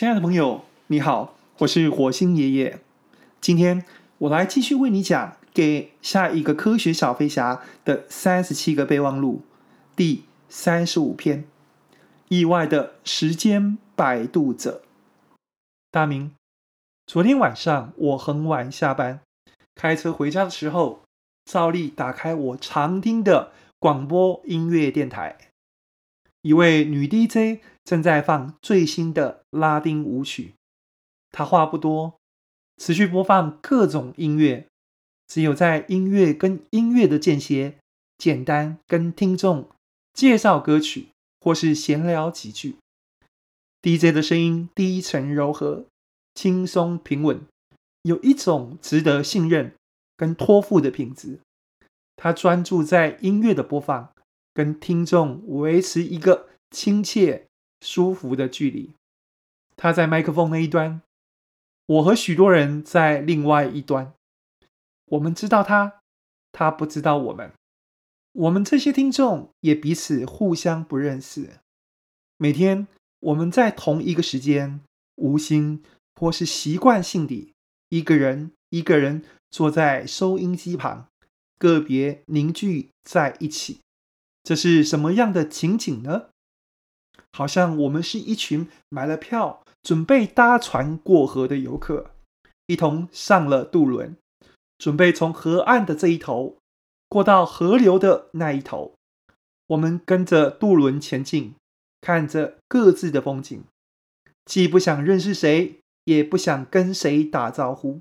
亲爱的朋友，你好，我是火星爷爷。今天我来继续为你讲《给下一个科学小飞侠的三十七个备忘录》第三十五篇：意外的时间摆渡者。大明，昨天晚上我很晚下班，开车回家的时候，照例打开我常听的广播音乐电台，一位女 DJ。正在放最新的拉丁舞曲，她话不多，持续播放各种音乐，只有在音乐跟音乐的间歇，简单跟听众介绍歌曲或是闲聊几句。DJ 的声音低沉柔和，轻松平稳，有一种值得信任跟托付的品质。他专注在音乐的播放，跟听众维持一个亲切。舒服的距离，他在麦克风那一端，我和许多人在另外一端。我们知道他，他不知道我们。我们这些听众也彼此互相不认识。每天我们在同一个时间，无心或是习惯性地，一个人一个人坐在收音机旁，个别凝聚在一起。这是什么样的情景呢？好像我们是一群买了票准备搭船过河的游客，一同上了渡轮，准备从河岸的这一头过到河流的那一头。我们跟着渡轮前进，看着各自的风景，既不想认识谁，也不想跟谁打招呼。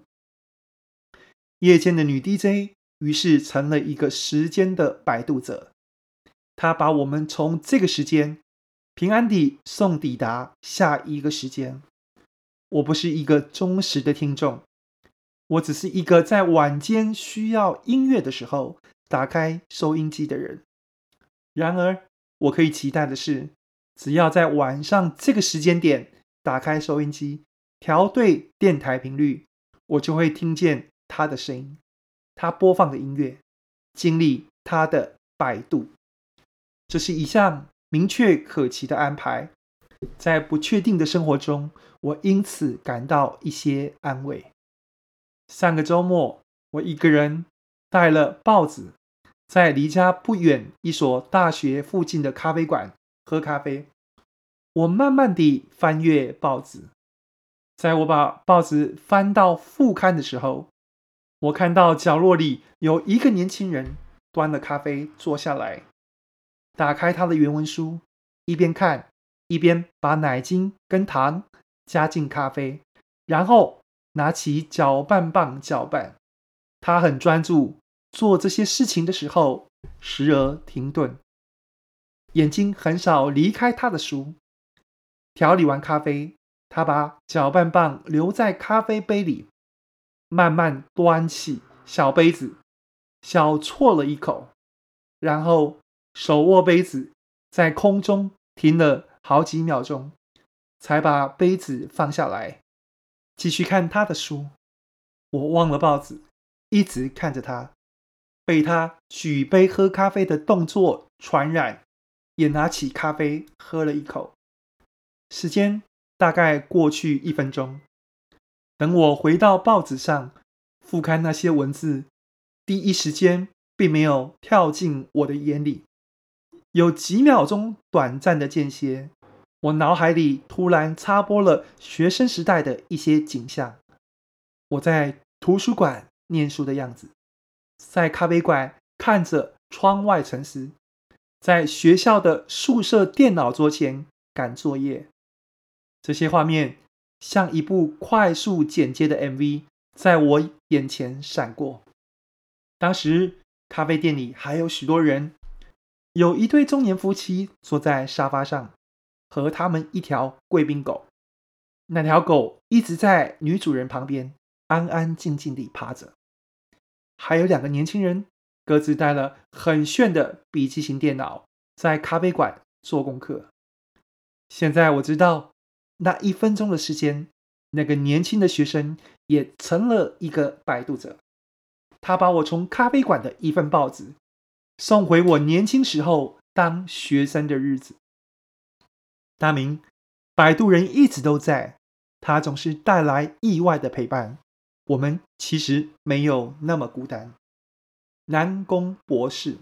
夜间的女 DJ 于是成了一个时间的摆渡者，他把我们从这个时间。平安地送抵达下一个时间。我不是一个忠实的听众，我只是一个在晚间需要音乐的时候打开收音机的人。然而，我可以期待的是，只要在晚上这个时间点打开收音机，调对电台频率，我就会听见他的声音，他播放的音乐，经历他的摆渡。这是一项。明确可期的安排，在不确定的生活中，我因此感到一些安慰。上个周末，我一个人带了报纸，在离家不远一所大学附近的咖啡馆喝咖啡。我慢慢地翻阅报纸，在我把报纸翻到副刊的时候，我看到角落里有一个年轻人端了咖啡坐下来。打开他的原文书，一边看一边把奶精跟糖加进咖啡，然后拿起搅拌棒搅拌。他很专注做这些事情的时候，时而停顿，眼睛很少离开他的书。调理完咖啡，他把搅拌棒留在咖啡杯里，慢慢端起小杯子，小啜了一口，然后。手握杯子，在空中停了好几秒钟，才把杯子放下来，继续看他的书。我忘了报纸，一直看着他，被他举杯喝咖啡的动作传染，也拿起咖啡喝了一口。时间大概过去一分钟，等我回到报纸上，复看那些文字，第一时间并没有跳进我的眼里。有几秒钟短暂的间歇，我脑海里突然插播了学生时代的一些景象：我在图书馆念书的样子，在咖啡馆看着窗外城市，在学校的宿舍电脑桌前赶作业。这些画面像一部快速剪接的 MV，在我眼前闪过。当时咖啡店里还有许多人。有一对中年夫妻坐在沙发上，和他们一条贵宾狗。那条狗一直在女主人旁边安安静静地趴着。还有两个年轻人，各自带了很炫的笔记型电脑，在咖啡馆做功课。现在我知道，那一分钟的时间，那个年轻的学生也成了一个摆渡者。他把我从咖啡馆的一份报纸。送回我年轻时候当学生的日子。大明，摆渡人一直都在，他总是带来意外的陪伴。我们其实没有那么孤单。南宫博士。